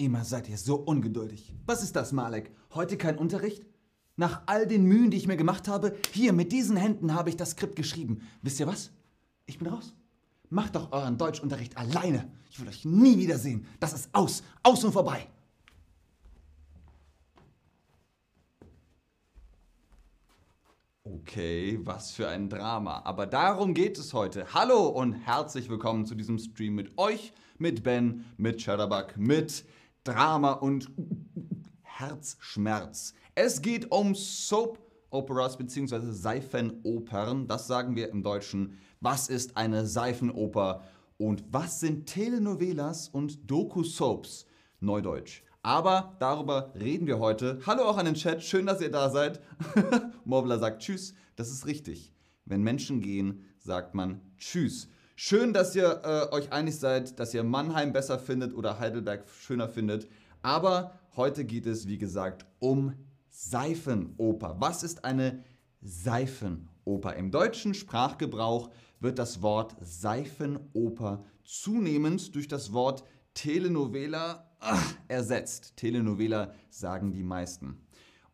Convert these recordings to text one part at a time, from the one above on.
Immer seid ihr so ungeduldig. Was ist das, Malek? Heute kein Unterricht? Nach all den Mühen, die ich mir gemacht habe, hier mit diesen Händen habe ich das Skript geschrieben. Wisst ihr was? Ich bin raus. Macht doch euren Deutschunterricht alleine. Ich will euch nie wiedersehen. Das ist aus. Aus und vorbei. Okay, was für ein Drama. Aber darum geht es heute. Hallo und herzlich willkommen zu diesem Stream mit euch, mit Ben, mit Shadowbug, mit Drama und Herzschmerz. Es geht um Soap Operas bzw. Seifenopern. Das sagen wir im Deutschen. Was ist eine Seifenoper und was sind Telenovelas und Doku-Soaps? Neudeutsch. Aber darüber reden wir heute. Hallo auch an den Chat, schön, dass ihr da seid. Morbler sagt Tschüss, das ist richtig. Wenn Menschen gehen, sagt man Tschüss. Schön, dass ihr äh, euch einig seid, dass ihr Mannheim besser findet oder Heidelberg schöner findet. Aber heute geht es, wie gesagt, um Seifenoper. Was ist eine Seifenoper? Im deutschen Sprachgebrauch wird das Wort Seifenoper zunehmend durch das Wort Telenovela ach, ersetzt. Telenovela sagen die meisten.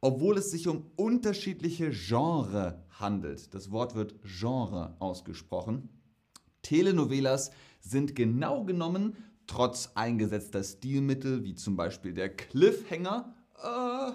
Obwohl es sich um unterschiedliche Genre handelt. Das Wort wird Genre ausgesprochen. Telenovelas sind genau genommen, trotz eingesetzter Stilmittel wie zum Beispiel der Cliffhanger, äh,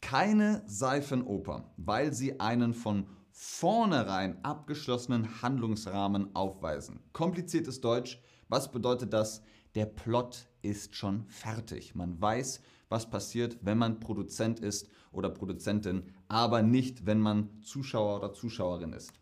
keine Seifenoper, weil sie einen von vornherein abgeschlossenen Handlungsrahmen aufweisen. Kompliziertes Deutsch, was bedeutet das? Der Plot ist schon fertig. Man weiß, was passiert, wenn man Produzent ist oder Produzentin, aber nicht, wenn man Zuschauer oder Zuschauerin ist.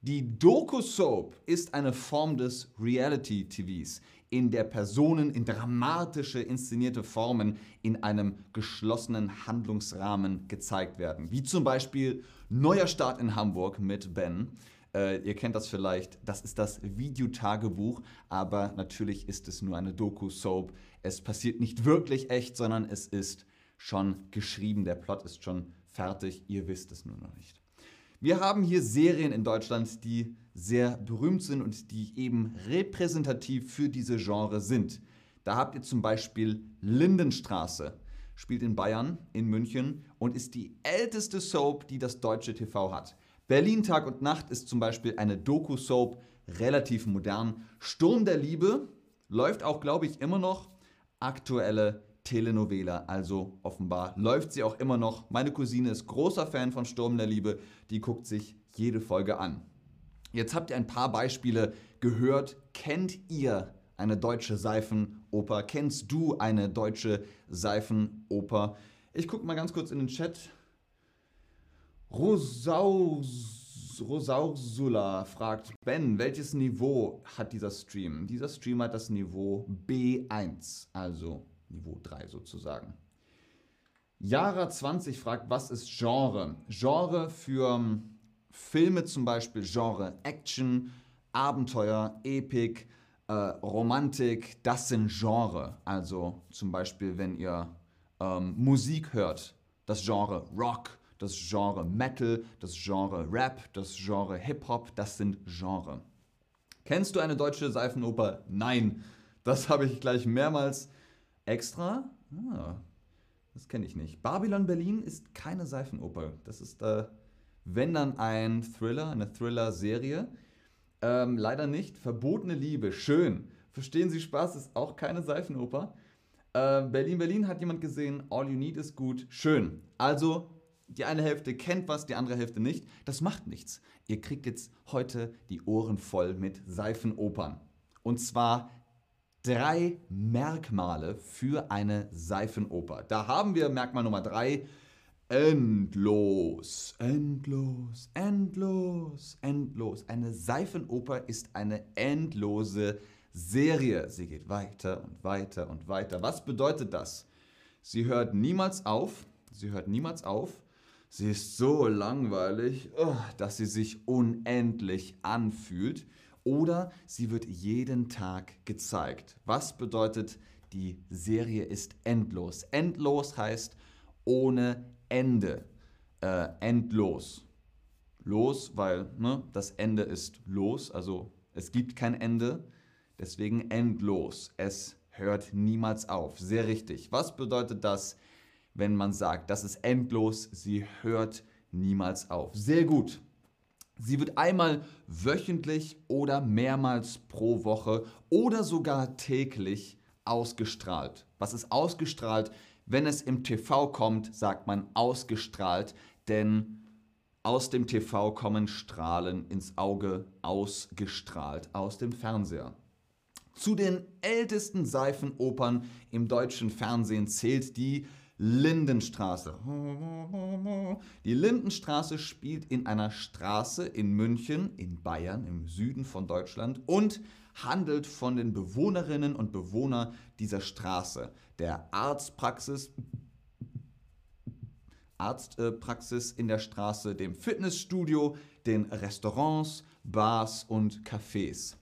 Die Doku-Soap ist eine Form des Reality-TVs, in der Personen in dramatische, inszenierte Formen in einem geschlossenen Handlungsrahmen gezeigt werden. Wie zum Beispiel Neuer Start in Hamburg mit Ben. Äh, ihr kennt das vielleicht, das ist das Videotagebuch, aber natürlich ist es nur eine Doku-Soap. Es passiert nicht wirklich echt, sondern es ist schon geschrieben. Der Plot ist schon fertig, ihr wisst es nur noch nicht. Wir haben hier Serien in Deutschland, die sehr berühmt sind und die eben repräsentativ für diese Genre sind. Da habt ihr zum Beispiel Lindenstraße, spielt in Bayern, in München und ist die älteste Soap, die das deutsche TV hat. Berlin Tag und Nacht ist zum Beispiel eine Doku-Soap, relativ modern. Sturm der Liebe läuft auch, glaube ich, immer noch. Aktuelle Telenovela. Also offenbar läuft sie auch immer noch. Meine Cousine ist großer Fan von Sturm der Liebe. Die guckt sich jede Folge an. Jetzt habt ihr ein paar Beispiele gehört. Kennt ihr eine deutsche Seifenoper? Kennst du eine deutsche Seifenoper? Ich gucke mal ganz kurz in den Chat. Rosaus, Rosaursula fragt, Ben, welches Niveau hat dieser Stream? Dieser Stream hat das Niveau B1, also Niveau 3 sozusagen. Jara 20 fragt, was ist Genre? Genre für ähm, Filme zum Beispiel, Genre Action, Abenteuer, Epic, äh, Romantik, das sind Genre. Also zum Beispiel, wenn ihr ähm, Musik hört, das Genre Rock, das Genre Metal, das Genre Rap, das Genre Hip-Hop, das sind Genre. Kennst du eine deutsche Seifenoper? Nein. Das habe ich gleich mehrmals Extra? Ah, das kenne ich nicht. Babylon Berlin ist keine Seifenoper. Das ist, äh, wenn dann ein Thriller, eine Thriller-Serie. Ähm, leider nicht. Verbotene Liebe, schön. Verstehen Sie Spaß, ist auch keine Seifenoper. Äh, Berlin, Berlin hat jemand gesehen. All You Need ist gut, schön. Also, die eine Hälfte kennt was, die andere Hälfte nicht. Das macht nichts. Ihr kriegt jetzt heute die Ohren voll mit Seifenopern. Und zwar drei Merkmale für eine Seifenoper. Da haben wir Merkmal Nummer drei. Endlos, endlos, endlos, endlos. Eine Seifenoper ist eine endlose Serie. Sie geht weiter und weiter und weiter. Was bedeutet das? Sie hört niemals auf. Sie hört niemals auf. Sie ist so langweilig, oh, dass sie sich unendlich anfühlt oder sie wird jeden Tag gezeigt. Was bedeutet, die Serie ist endlos? Endlos heißt ohne Ende. Äh, endlos. Los, weil ne, das Ende ist los, also es gibt kein Ende, deswegen endlos. Es hört niemals auf. Sehr richtig. Was bedeutet das, wenn man sagt, das ist endlos, sie hört niemals auf? Sehr gut. Sie wird einmal wöchentlich oder mehrmals pro Woche oder sogar täglich ausgestrahlt. Was ist ausgestrahlt? Wenn es im TV kommt, sagt man ausgestrahlt, denn aus dem TV kommen Strahlen ins Auge, ausgestrahlt aus dem Fernseher. Zu den ältesten Seifenopern im deutschen Fernsehen zählt die Lindenstraße. Die Lindenstraße spielt in einer Straße in München, in Bayern, im Süden von Deutschland und handelt von den Bewohnerinnen und Bewohnern dieser Straße, der Arztpraxis, Arztpraxis in der Straße, dem Fitnessstudio, den Restaurants, Bars und Cafés.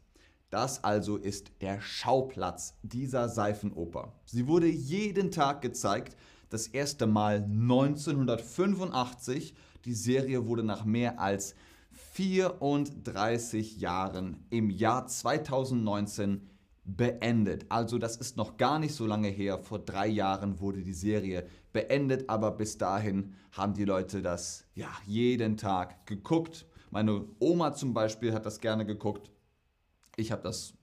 Das also ist der Schauplatz dieser Seifenoper. Sie wurde jeden Tag gezeigt, das erste Mal 1985. Die Serie wurde nach mehr als 34 Jahren im Jahr 2019 beendet. Also das ist noch gar nicht so lange her. Vor drei Jahren wurde die Serie beendet, aber bis dahin haben die Leute das ja jeden Tag geguckt. Meine Oma zum Beispiel hat das gerne geguckt. Ich habe das,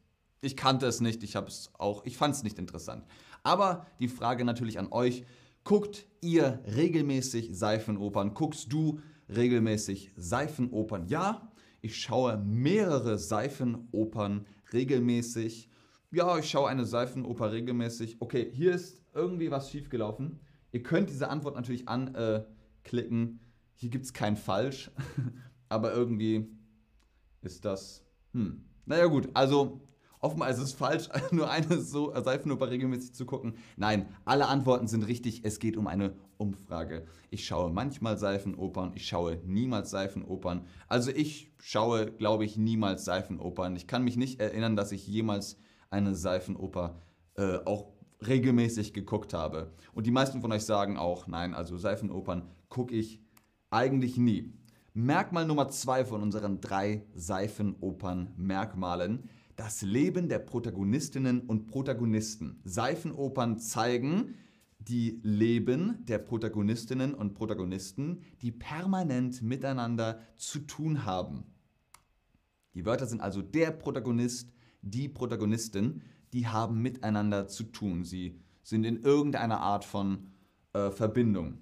ich kannte es nicht. Ich habe es auch, ich fand es nicht interessant. Aber die Frage natürlich an euch: Guckt ihr regelmäßig Seifenopern? Guckst du regelmäßig Seifenopern? Ja, ich schaue mehrere Seifenopern regelmäßig. Ja, ich schaue eine Seifenoper regelmäßig. Okay, hier ist irgendwie was schiefgelaufen. Ihr könnt diese Antwort natürlich anklicken. Hier gibt es kein Falsch. Aber irgendwie ist das. Hm. Naja, gut. Also Offenbar ist es falsch, nur eine so Seifenoper regelmäßig zu gucken. Nein, alle Antworten sind richtig. Es geht um eine Umfrage. Ich schaue manchmal Seifenopern, ich schaue niemals Seifenopern. Also ich schaue, glaube ich, niemals Seifenopern. Ich kann mich nicht erinnern, dass ich jemals eine Seifenoper äh, auch regelmäßig geguckt habe. Und die meisten von euch sagen auch, nein, also Seifenopern gucke ich eigentlich nie. Merkmal Nummer zwei von unseren drei Seifenopern-Merkmalen das Leben der Protagonistinnen und Protagonisten. Seifenopern zeigen die Leben der Protagonistinnen und Protagonisten, die permanent miteinander zu tun haben. Die Wörter sind also der Protagonist, die Protagonistin, die haben miteinander zu tun. Sie sind in irgendeiner Art von äh, Verbindung.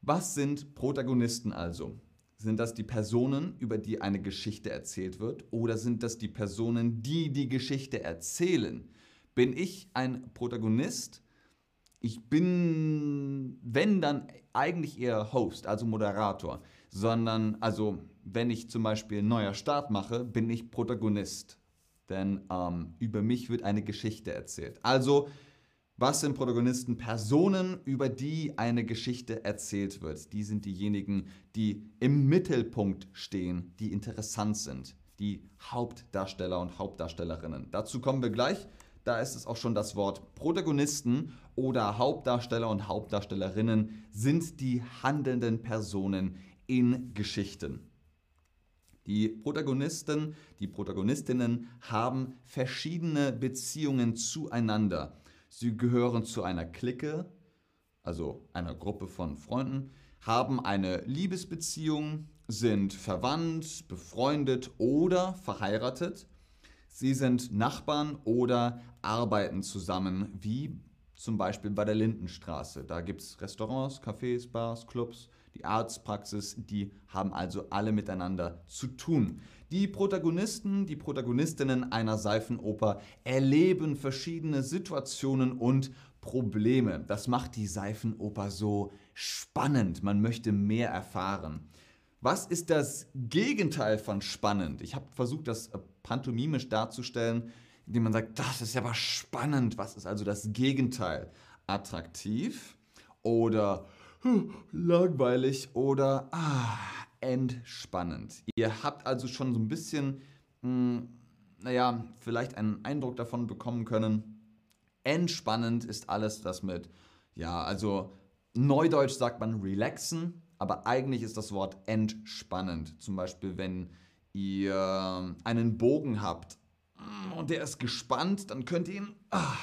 Was sind Protagonisten also? Sind das die Personen, über die eine Geschichte erzählt wird? Oder sind das die Personen, die die Geschichte erzählen? Bin ich ein Protagonist? Ich bin, wenn dann eigentlich eher Host, also Moderator, sondern, also wenn ich zum Beispiel einen neuer Start mache, bin ich Protagonist. Denn ähm, über mich wird eine Geschichte erzählt. Also was sind Protagonisten? Personen, über die eine Geschichte erzählt wird. Die sind diejenigen, die im Mittelpunkt stehen, die interessant sind. Die Hauptdarsteller und Hauptdarstellerinnen. Dazu kommen wir gleich. Da ist es auch schon das Wort Protagonisten oder Hauptdarsteller und Hauptdarstellerinnen sind die handelnden Personen in Geschichten. Die Protagonisten, die Protagonistinnen haben verschiedene Beziehungen zueinander. Sie gehören zu einer Clique, also einer Gruppe von Freunden, haben eine Liebesbeziehung, sind verwandt, befreundet oder verheiratet. Sie sind Nachbarn oder arbeiten zusammen, wie zum Beispiel bei der Lindenstraße. Da gibt es Restaurants, Cafés, Bars, Clubs, die Arztpraxis, die haben also alle miteinander zu tun. Die Protagonisten, die Protagonistinnen einer Seifenoper erleben verschiedene Situationen und Probleme. Das macht die Seifenoper so spannend. Man möchte mehr erfahren. Was ist das Gegenteil von spannend? Ich habe versucht, das pantomimisch darzustellen, indem man sagt, das ist aber spannend. Was ist also das Gegenteil? Attraktiv oder langweilig oder ah, entspannend. Ihr habt also schon so ein bisschen, mh, hm, naja, vielleicht einen Eindruck davon bekommen können. Entspannend ist alles, das mit, ja, also neudeutsch sagt man relaxen, aber eigentlich ist das Wort entspannend. Zum Beispiel, wenn ihr einen Bogen habt und der ist gespannt, dann könnt ihr ihn ah,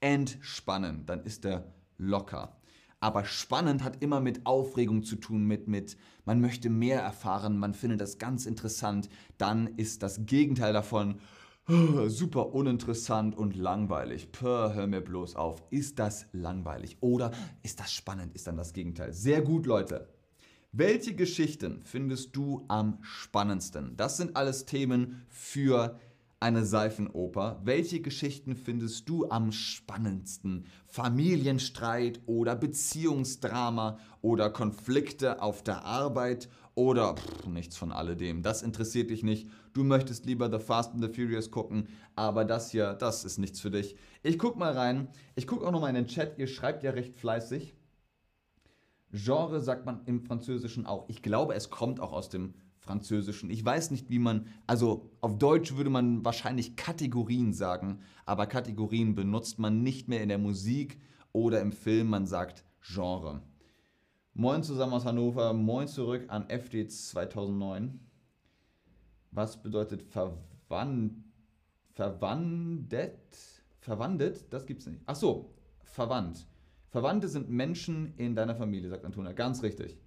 entspannen, dann ist er locker. Aber spannend hat immer mit Aufregung zu tun, mit, mit man möchte mehr erfahren, man findet das ganz interessant. Dann ist das Gegenteil davon oh, super uninteressant und langweilig. Puh, hör mir bloß auf. Ist das langweilig oder ist das spannend? Ist dann das Gegenteil. Sehr gut, Leute. Welche Geschichten findest du am spannendsten? Das sind alles Themen für eine Seifenoper. Welche Geschichten findest du am spannendsten? Familienstreit oder Beziehungsdrama oder Konflikte auf der Arbeit oder pff, nichts von alledem. Das interessiert dich nicht. Du möchtest lieber The Fast and the Furious gucken, aber das hier, das ist nichts für dich. Ich guck mal rein. Ich guck auch nochmal in den Chat. Ihr schreibt ja recht fleißig. Genre sagt man im Französischen auch. Ich glaube, es kommt auch aus dem Französischen. Ich weiß nicht, wie man, also auf Deutsch würde man wahrscheinlich Kategorien sagen, aber Kategorien benutzt man nicht mehr in der Musik oder im Film, man sagt Genre. Moin zusammen aus Hannover, moin zurück an FD 2009. Was bedeutet verwandt? Verwandet? Verwandet? Das gibt's nicht. Ach so, verwandt. Verwandte sind Menschen in deiner Familie, sagt Antonia. Ganz richtig.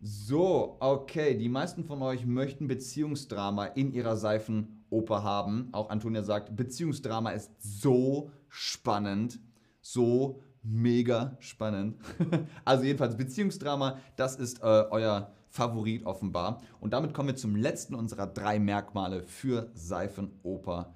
So, okay. Die meisten von euch möchten Beziehungsdrama in ihrer Seifenoper haben. Auch Antonia sagt, Beziehungsdrama ist so spannend. So mega spannend. also jedenfalls Beziehungsdrama, das ist äh, euer Favorit offenbar. Und damit kommen wir zum letzten unserer drei Merkmale für Seifenoper.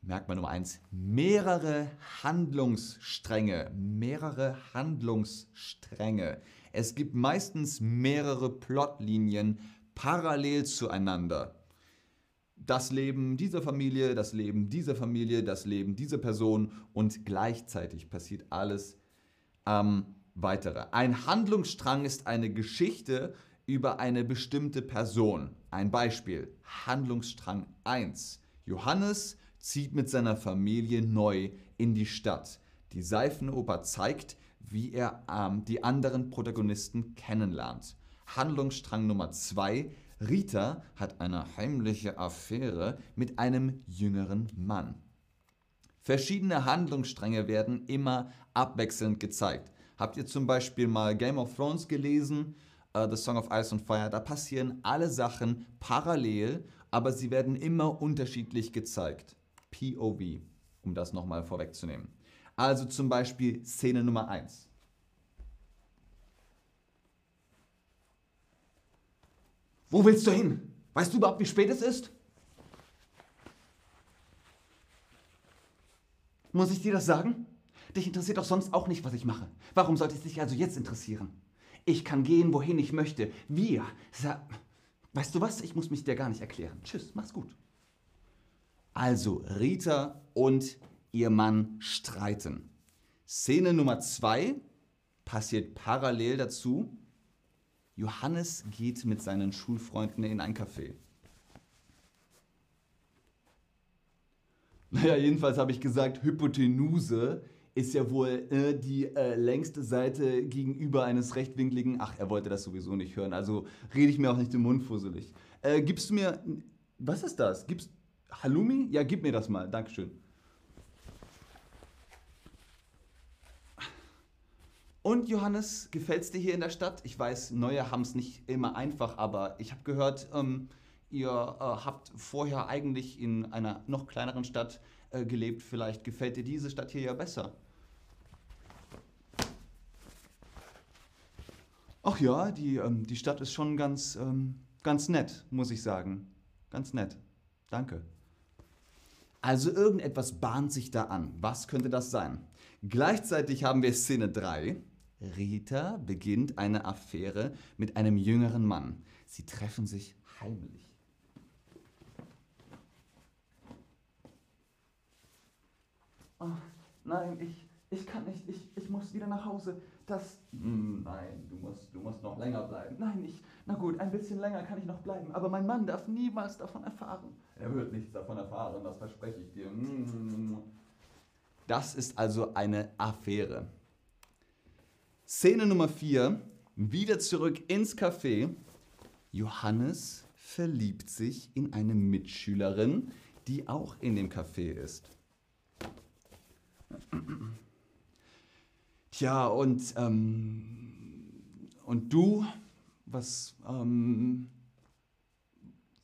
Merkmal Nummer eins: mehrere Handlungsstränge. Mehrere Handlungsstränge. Es gibt meistens mehrere Plotlinien parallel zueinander. Das Leben dieser Familie, das Leben dieser Familie, das Leben dieser Person und gleichzeitig passiert alles ähm, weitere. Ein Handlungsstrang ist eine Geschichte über eine bestimmte Person. Ein Beispiel. Handlungsstrang 1. Johannes zieht mit seiner Familie neu in die Stadt. Die Seifenoper zeigt, wie er ähm, die anderen Protagonisten kennenlernt. Handlungsstrang Nummer 2. Rita hat eine heimliche Affäre mit einem jüngeren Mann. Verschiedene Handlungsstränge werden immer abwechselnd gezeigt. Habt ihr zum Beispiel mal Game of Thrones gelesen, uh, The Song of Ice and Fire? Da passieren alle Sachen parallel, aber sie werden immer unterschiedlich gezeigt. POV, um das nochmal vorwegzunehmen. Also zum Beispiel Szene Nummer 1. Wo willst du hin? Weißt du überhaupt, wie spät es ist? Muss ich dir das sagen? Dich interessiert doch sonst auch nicht, was ich mache. Warum sollte es dich also jetzt interessieren? Ich kann gehen, wohin ich möchte. Wir. Weißt du was? Ich muss mich dir gar nicht erklären. Tschüss, mach's gut. Also Rita und ihr Mann streiten. Szene Nummer zwei passiert parallel dazu. Johannes geht mit seinen Schulfreunden in ein Café. Naja, jedenfalls habe ich gesagt, Hypotenuse ist ja wohl äh, die äh, längste Seite gegenüber eines rechtwinkligen. Ach, er wollte das sowieso nicht hören, also rede ich mir auch nicht den Mund fusselig. Äh, gibst du mir. Was ist das? Gibst. Halloumi? Ja, gib mir das mal. Dankeschön. Und Johannes, gefällt es dir hier in der Stadt? Ich weiß, Neue haben es nicht immer einfach, aber ich habe gehört, ähm, ihr äh, habt vorher eigentlich in einer noch kleineren Stadt äh, gelebt. Vielleicht gefällt dir diese Stadt hier ja besser. Ach ja, die, ähm, die Stadt ist schon ganz, ähm, ganz nett, muss ich sagen. Ganz nett. Danke. Also irgendetwas bahnt sich da an. Was könnte das sein? Gleichzeitig haben wir Szene 3. Rita beginnt eine Affäre mit einem jüngeren Mann. Sie treffen sich heimlich. Oh, nein, ich, ich kann nicht, ich, ich muss wieder nach Hause. Das. Hm, nein, du musst, du musst noch länger bleiben. Nein, ich. Na gut, ein bisschen länger kann ich noch bleiben, aber mein Mann darf niemals davon erfahren. Er wird nichts davon erfahren, das verspreche ich dir. Hm. Das ist also eine Affäre. Szene Nummer 4, wieder zurück ins Café. Johannes verliebt sich in eine Mitschülerin, die auch in dem Café ist. Ja, und, ähm, und du, was, ähm,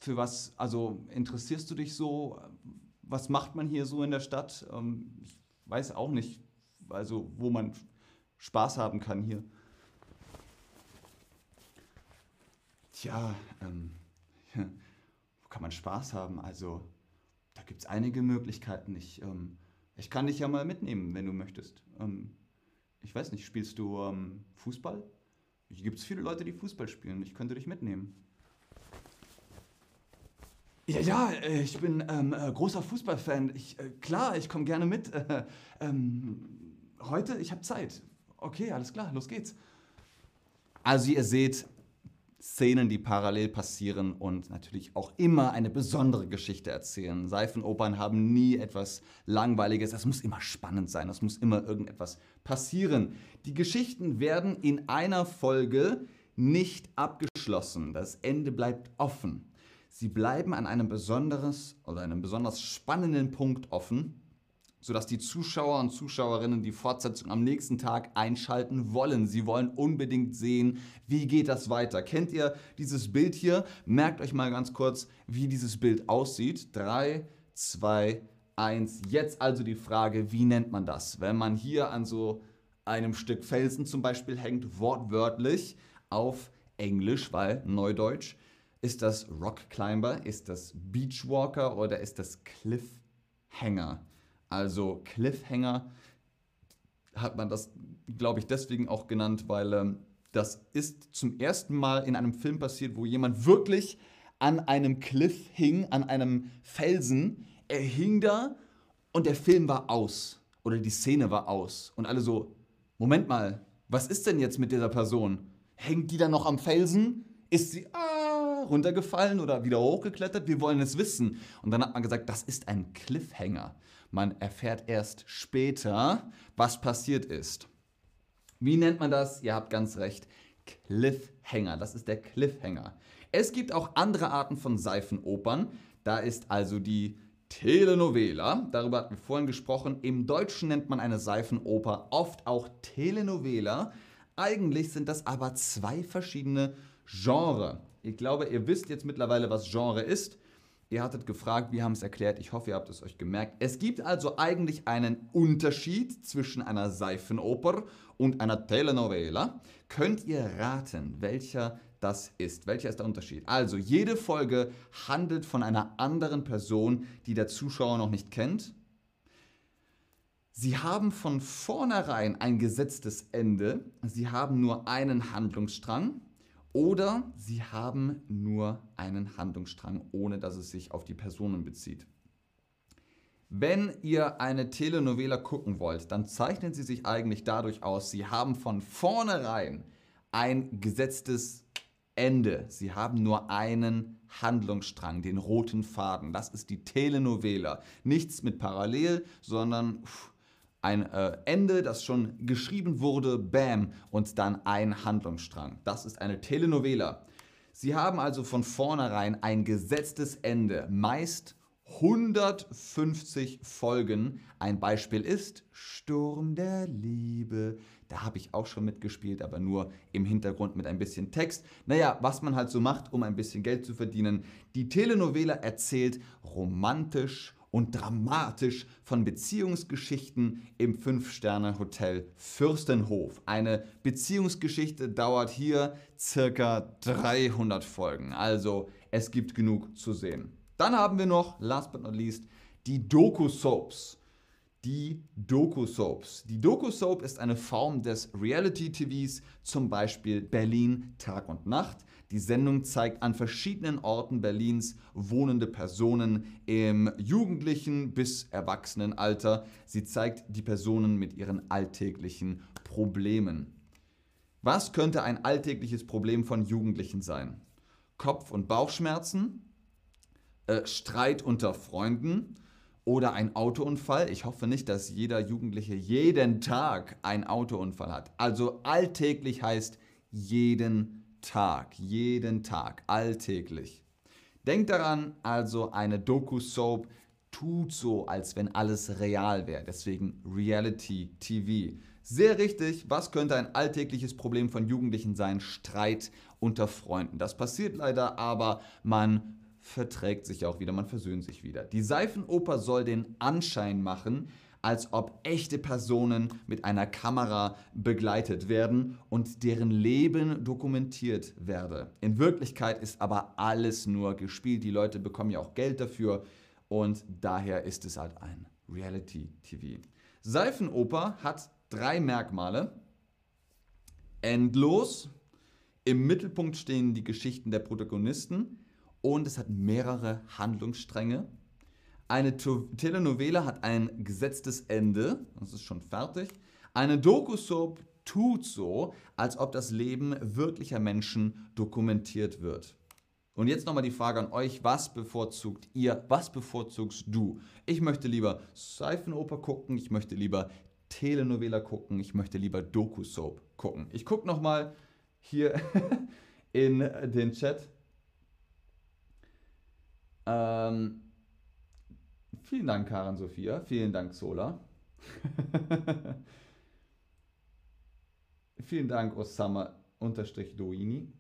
für was, also interessierst du dich so? Was macht man hier so in der Stadt? Ähm, ich weiß auch nicht, also wo man Spaß haben kann hier. Tja, ähm, wo kann man Spaß haben? Also, da gibt es einige Möglichkeiten. Ich, ähm, ich kann dich ja mal mitnehmen, wenn du möchtest. Ähm, ich weiß nicht, spielst du ähm, Fußball? Hier gibt es viele Leute, die Fußball spielen. Ich könnte dich mitnehmen. Ja, ja, äh, ich bin ähm, äh, großer Fußballfan. Ich, äh, klar, ich komme gerne mit. Äh, ähm, heute, ich habe Zeit. Okay, alles klar, los geht's. Also ihr seht Szenen, die parallel passieren und natürlich auch immer eine besondere Geschichte erzählen. Seifenopern haben nie etwas Langweiliges. Es muss immer spannend sein. Es muss immer irgendetwas passieren. Die Geschichten werden in einer Folge nicht abgeschlossen. Das Ende bleibt offen. Sie bleiben an einem besonderes oder einem besonders spannenden Punkt offen, sodass die Zuschauer und Zuschauerinnen die Fortsetzung am nächsten Tag einschalten wollen. Sie wollen unbedingt sehen, wie geht das weiter. Kennt ihr dieses Bild hier? Merkt euch mal ganz kurz, wie dieses Bild aussieht. 3, 2, 1. Jetzt also die Frage, wie nennt man das? Wenn man hier an so einem Stück Felsen zum Beispiel hängt, wortwörtlich auf Englisch, weil Neudeutsch, ist das Rock Climber? Ist das Beachwalker oder ist das Cliffhanger? Also Cliffhanger hat man das, glaube ich, deswegen auch genannt, weil ähm, das ist zum ersten Mal in einem Film passiert, wo jemand wirklich an einem Cliff hing, an einem Felsen. Er hing da und der Film war aus oder die Szene war aus. Und alle so, Moment mal, was ist denn jetzt mit dieser Person? Hängt die da noch am Felsen? Ist sie, ah, runtergefallen oder wieder hochgeklettert? Wir wollen es wissen. Und dann hat man gesagt, das ist ein Cliffhanger. Man erfährt erst später, was passiert ist. Wie nennt man das? Ihr habt ganz recht. Cliffhanger. Das ist der Cliffhanger. Es gibt auch andere Arten von Seifenopern. Da ist also die Telenovela. Darüber hatten wir vorhin gesprochen. Im Deutschen nennt man eine Seifenoper oft auch Telenovela. Eigentlich sind das aber zwei verschiedene Genres. Ich glaube, ihr wisst jetzt mittlerweile, was Genre ist. Ihr hattet gefragt, wir haben es erklärt. Ich hoffe, ihr habt es euch gemerkt. Es gibt also eigentlich einen Unterschied zwischen einer Seifenoper und einer Telenovela. Könnt ihr raten, welcher das ist? Welcher ist der Unterschied? Also, jede Folge handelt von einer anderen Person, die der Zuschauer noch nicht kennt. Sie haben von vornherein ein gesetztes Ende. Sie haben nur einen Handlungsstrang. Oder sie haben nur einen Handlungsstrang, ohne dass es sich auf die Personen bezieht. Wenn ihr eine Telenovela gucken wollt, dann zeichnen sie sich eigentlich dadurch aus, sie haben von vornherein ein gesetztes Ende. Sie haben nur einen Handlungsstrang, den roten Faden. Das ist die Telenovela. Nichts mit Parallel, sondern pff, ein äh, Ende, das schon geschrieben wurde, bam, und dann ein Handlungsstrang. Das ist eine Telenovela. Sie haben also von vornherein ein gesetztes Ende, meist 150 Folgen. Ein Beispiel ist Sturm der Liebe. Da habe ich auch schon mitgespielt, aber nur im Hintergrund mit ein bisschen Text. Naja, was man halt so macht, um ein bisschen Geld zu verdienen. Die Telenovela erzählt romantisch und dramatisch von Beziehungsgeschichten im Fünf-Sterne-Hotel Fürstenhof. Eine Beziehungsgeschichte dauert hier circa 300 Folgen, also es gibt genug zu sehen. Dann haben wir noch, last but not least, die Doku-Soaps. Die Doku-Soaps. Die Doku-Soap ist eine Form des Reality-TVs, zum Beispiel Berlin Tag und Nacht. Die Sendung zeigt an verschiedenen Orten Berlins wohnende Personen im jugendlichen bis Erwachsenenalter. Sie zeigt die Personen mit ihren alltäglichen Problemen. Was könnte ein alltägliches Problem von Jugendlichen sein? Kopf- und Bauchschmerzen, äh, Streit unter Freunden oder ein Autounfall. Ich hoffe nicht, dass jeder Jugendliche jeden Tag einen Autounfall hat. Also alltäglich heißt jeden Tag. Jeden Tag, alltäglich. Denkt daran, also eine Doku-Soap tut so, als wenn alles real wäre. Deswegen Reality TV. Sehr richtig, was könnte ein alltägliches Problem von Jugendlichen sein? Streit unter Freunden. Das passiert leider, aber man verträgt sich auch wieder, man versöhnt sich wieder. Die Seifenoper soll den Anschein machen, als ob echte Personen mit einer Kamera begleitet werden und deren Leben dokumentiert werde. In Wirklichkeit ist aber alles nur gespielt. Die Leute bekommen ja auch Geld dafür und daher ist es halt ein Reality-TV. Seifenoper hat drei Merkmale. Endlos, im Mittelpunkt stehen die Geschichten der Protagonisten und es hat mehrere Handlungsstränge. Eine Telenovela hat ein gesetztes Ende, das ist schon fertig. Eine Doku-Soap tut so, als ob das Leben wirklicher Menschen dokumentiert wird. Und jetzt nochmal die Frage an euch, was bevorzugt ihr, was bevorzugst du? Ich möchte lieber Seifenoper gucken, ich möchte lieber Telenovela gucken, ich möchte lieber Doku-Soap gucken. Ich gucke nochmal hier in den Chat. Ähm, vielen Dank, Karin Sophia. Vielen Dank, Sola. vielen Dank, Osama-Doini.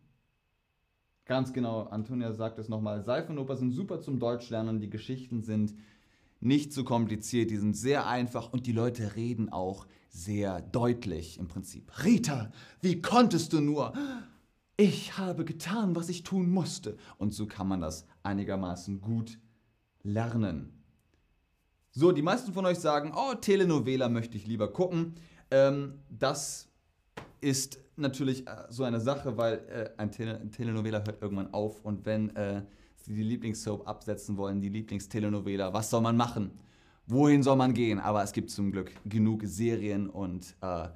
Ganz genau, Antonia sagt es nochmal. Seifenoper sind super zum Deutschlernen. Die Geschichten sind nicht zu kompliziert, die sind sehr einfach und die Leute reden auch sehr deutlich im Prinzip. Rita, wie konntest du nur? Ich habe getan, was ich tun musste. Und so kann man das einigermaßen gut lernen. So, die meisten von euch sagen, oh, Telenovela möchte ich lieber gucken. Ähm, das ist natürlich äh, so eine Sache, weil äh, ein, Tele ein, Telenovela hört irgendwann auf und wenn äh, sie die Lieblingssoap absetzen wollen, die Lieblingstelenovela, was soll man machen? Wohin soll man gehen? Aber es gibt zum Glück genug Serien und äh,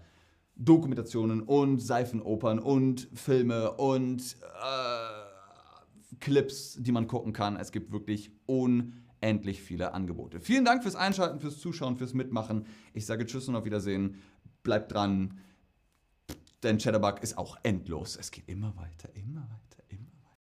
Dokumentationen und Seifenopern und Filme und äh, Clips, die man gucken kann. Es gibt wirklich unendlich viele Angebote. Vielen Dank fürs Einschalten, fürs Zuschauen, fürs Mitmachen. Ich sage Tschüss und auf Wiedersehen. Bleibt dran, denn Chatterbug ist auch endlos. Es geht immer weiter, immer weiter.